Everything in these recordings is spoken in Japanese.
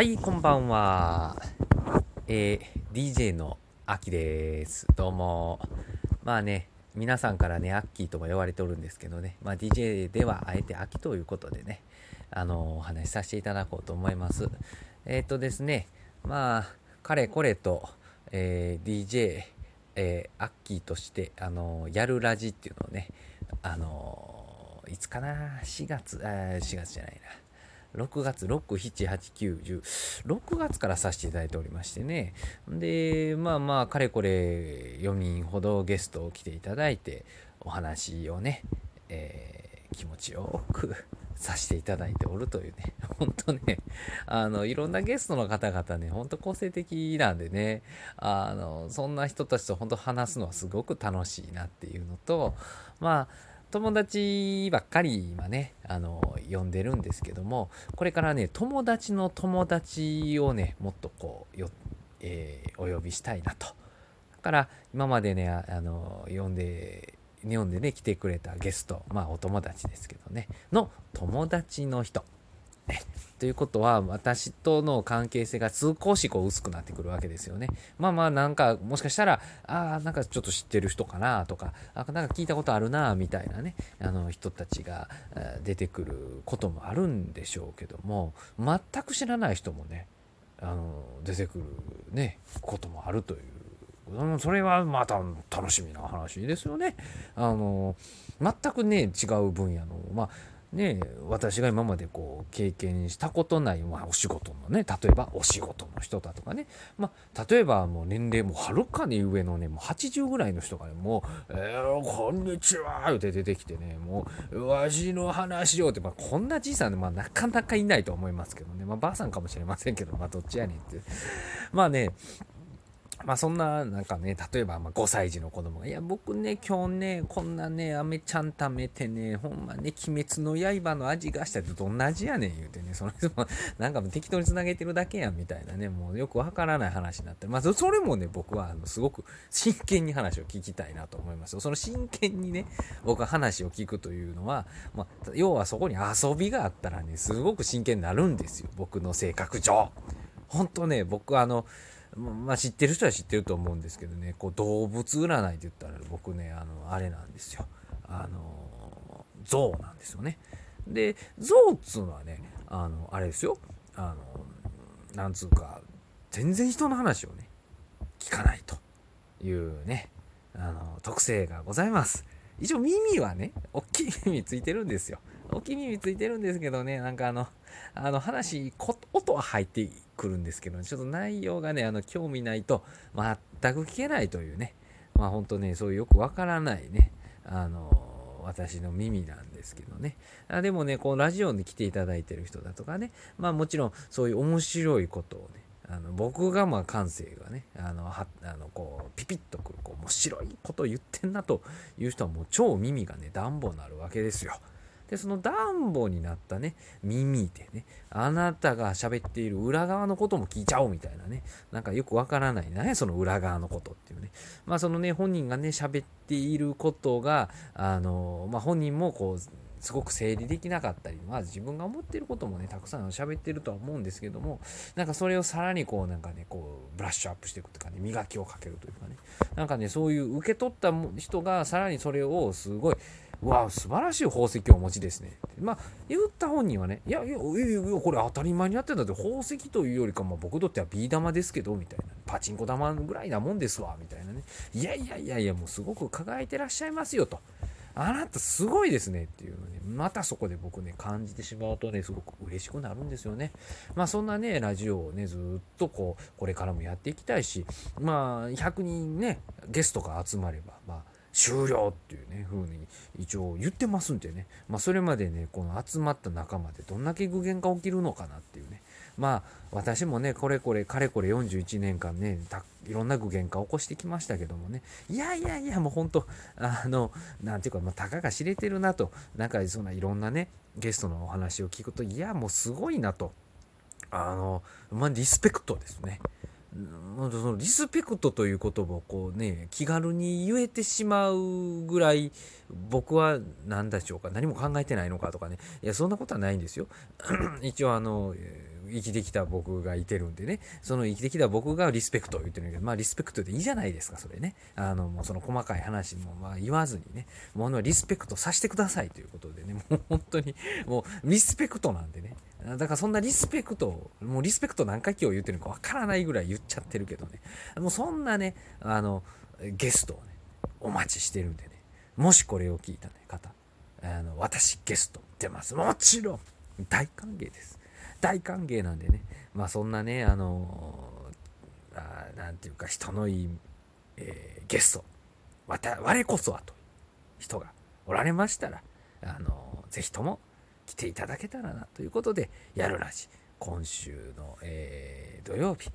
はい、こんばんは。えー、DJ のアキです。どうも。まあね、皆さんからね、アッキーとも呼ばれておるんですけどね、まあ DJ ではあえてアキということでね、あのお話しさせていただこうと思います。えっ、とですね、まあ、かれこれと、え DJ、えアッキーとして、あのやるラジっていうのをね、あのいつかな、4月、あ4月じゃないな。6月、6、7、8、9、10、6月からさせていただいておりましてね。で、まあまあ、かれこれ4人ほどゲストを来ていただいて、お話をね、えー気持ちよくさせていただいておるというね、本当ね、あの、いろんなゲストの方々ね、本当個性的なんでね、あの、そんな人たちと本当話すのはすごく楽しいなっていうのと、まあ、友達ばっかり今ね、あの、呼んでるんですけども、これからね、友達の友達をね、もっとこう、よ、えーお呼びしたいなと。だから、今までね、あの、呼んで、日本でね、来てくれたゲスト、まあ、お友達ですけどね、の友達の人。ねということは、私との関係性が少しこう薄くなってくるわけですよね。まあまあ、なんか、もしかしたら、ああ、なんかちょっと知ってる人かなとか、あなんか聞いたことあるなみたいなね、あの人たちが出てくることもあるんでしょうけども、全く知らない人もね、あの出てくるね、こともあるという。それはまた楽しみな話ですよね。あの全くね違う分野のまあね私が今までこう経験したことない、まあ、お仕事のね例えばお仕事の人だとかね、まあ、例えばもう年齢もはるかに上のねもう80ぐらいの人がねもう「えー、こんにちは」って出てきてねもう「わしの話を」って、まあ、こんなじいさんね、まあ、なかなかいないと思いますけどね、まあ、ばあさんかもしれませんけど、まあ、どっちやねんって。まあねまあそんな、なんかね、例えばまあ5歳児の子供が、いや、僕ね、今日ね、こんなね、飴ちゃん食べてね、ほんまね、鬼滅の刃の味がしたってどんな味やねん言うてね、その人も、なんか適当につなげてるだけやんみたいなね、もうよくわからない話になって、まあそれもね、僕はあのすごく真剣に話を聞きたいなと思いますよ。その真剣にね、僕は話を聞くというのは、まあ、要はそこに遊びがあったらね、すごく真剣になるんですよ、僕の性格上。本当ね、僕あの、まあ、知ってる人は知ってると思うんですけどね、こう動物占いって言ったら僕ね、あの、あれなんですよ。あの、象なんですよね。で、象っつうのはね、あの、あれですよ。あの、なんつうか、全然人の話をね、聞かないというね、あの、特性がございます。一応耳はね、大きい耳ついてるんですよ。大きい耳ついてるんですけどね、なんかあの、あの話、音は入ってくるんですけど、ちょっと内容がね、あの、興味ないと全く聞けないというね、まあ本当ね、そういうよくわからないね、あの、私の耳なんですけどね。あでもね、こうラジオに来ていただいてる人だとかね、まあもちろんそういう面白いことをね、あの僕がまあ感性がね、あの、はあのこうピピッとくる、こう面白いこと言ってんなという人はもう超耳がね、暖房になるわけですよ。で、その暖房になったね、耳でね、あなたが喋っている裏側のことも聞いちゃおうみたいなね、なんかよくわからないね、その裏側のことっていうね。まあそのね、本人がね、喋っていることが、あの、まあ本人もこう、すごく整理できなかったり、まあ自分が思ってることもね、たくさん喋ってるとは思うんですけども、なんかそれをさらにこう、なんかね、こう、ブラッシュアップしていくというかね、磨きをかけるというかね、なんかね、そういう受け取った人がさらにそれをすごい、うわ素晴らしい宝石をお持ちですね。まあ、言った本人はね、いやいや、いやこれ当たり前にやってんだって、宝石というよりか、まあ、僕にとってはビー玉ですけど、みたいな。パチンコ玉ぐらいなもんですわ、みたいなね。いやいやいやいや、もうすごく輝いてらっしゃいますよ、と。あなたすごいですねっていうのね、またそこで僕ね、感じてしまうとね、すごく嬉しくなるんですよね。まあそんなね、ラジオをね、ずっとこう、これからもやっていきたいし、まあ100人ね、ゲストが集まれば、まあ終了っていうね、風に一応言ってますんでね、まあそれまでね、この集まった仲間でどんだけ具現が起きるのかなっていうね、まあ私もね、これこれ、かれこれ41年間ね、いろんな具現化を起こしてきましたけどもね、いやいやいや、もう本当、あの、なんていうか、まあ、たかが知れてるなと、なんかそんないろんなね、ゲストのお話を聞くと、いや、もうすごいなと、あの、まあ、リスペクトですね。そのリスペクトという言葉をこうね気軽に言えてしまうぐらい僕は何でしょうか何も考えてないのかとかね。いやそんなことはないんですよ。一応あのえ生きてきた僕がいてるんでね、その生きてきた僕がリスペクトを言ってるんだけど、まあリスペクトでいいじゃないですか、それね。あの、もうその細かい話もまあ言わずにね、もうリスペクトさせてくださいということでね、もう本当に、もうリスペクトなんでね。だからそんなリスペクト、もうリスペクト何回今日言ってるのかわからないぐらい言っちゃってるけどね。もうそんなね、あの、ゲストをね、お待ちしてるんでね。もしこれを聞いた、ね、方、あの、私ゲスト出ます。もちろん大歓迎です。大歓迎なんでね。まあそんなね、あのあなんていうか人のいい、えー、ゲスト、わた、我こそはという人がおられましたら、あのぜひとも来ていただけたらなということで、やるらしい。今週の、えー、土曜日、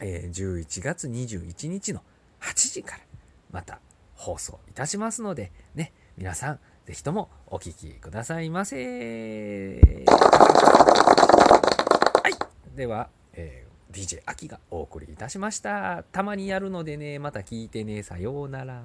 えー、11月21日の8時からまた放送いたしますので、ね、皆さん、ぜひともお聴きくださいませ。はい。では、えー、DJ 秋がお送りいたしました。たまにやるのでね、また聞いてね。さようなら。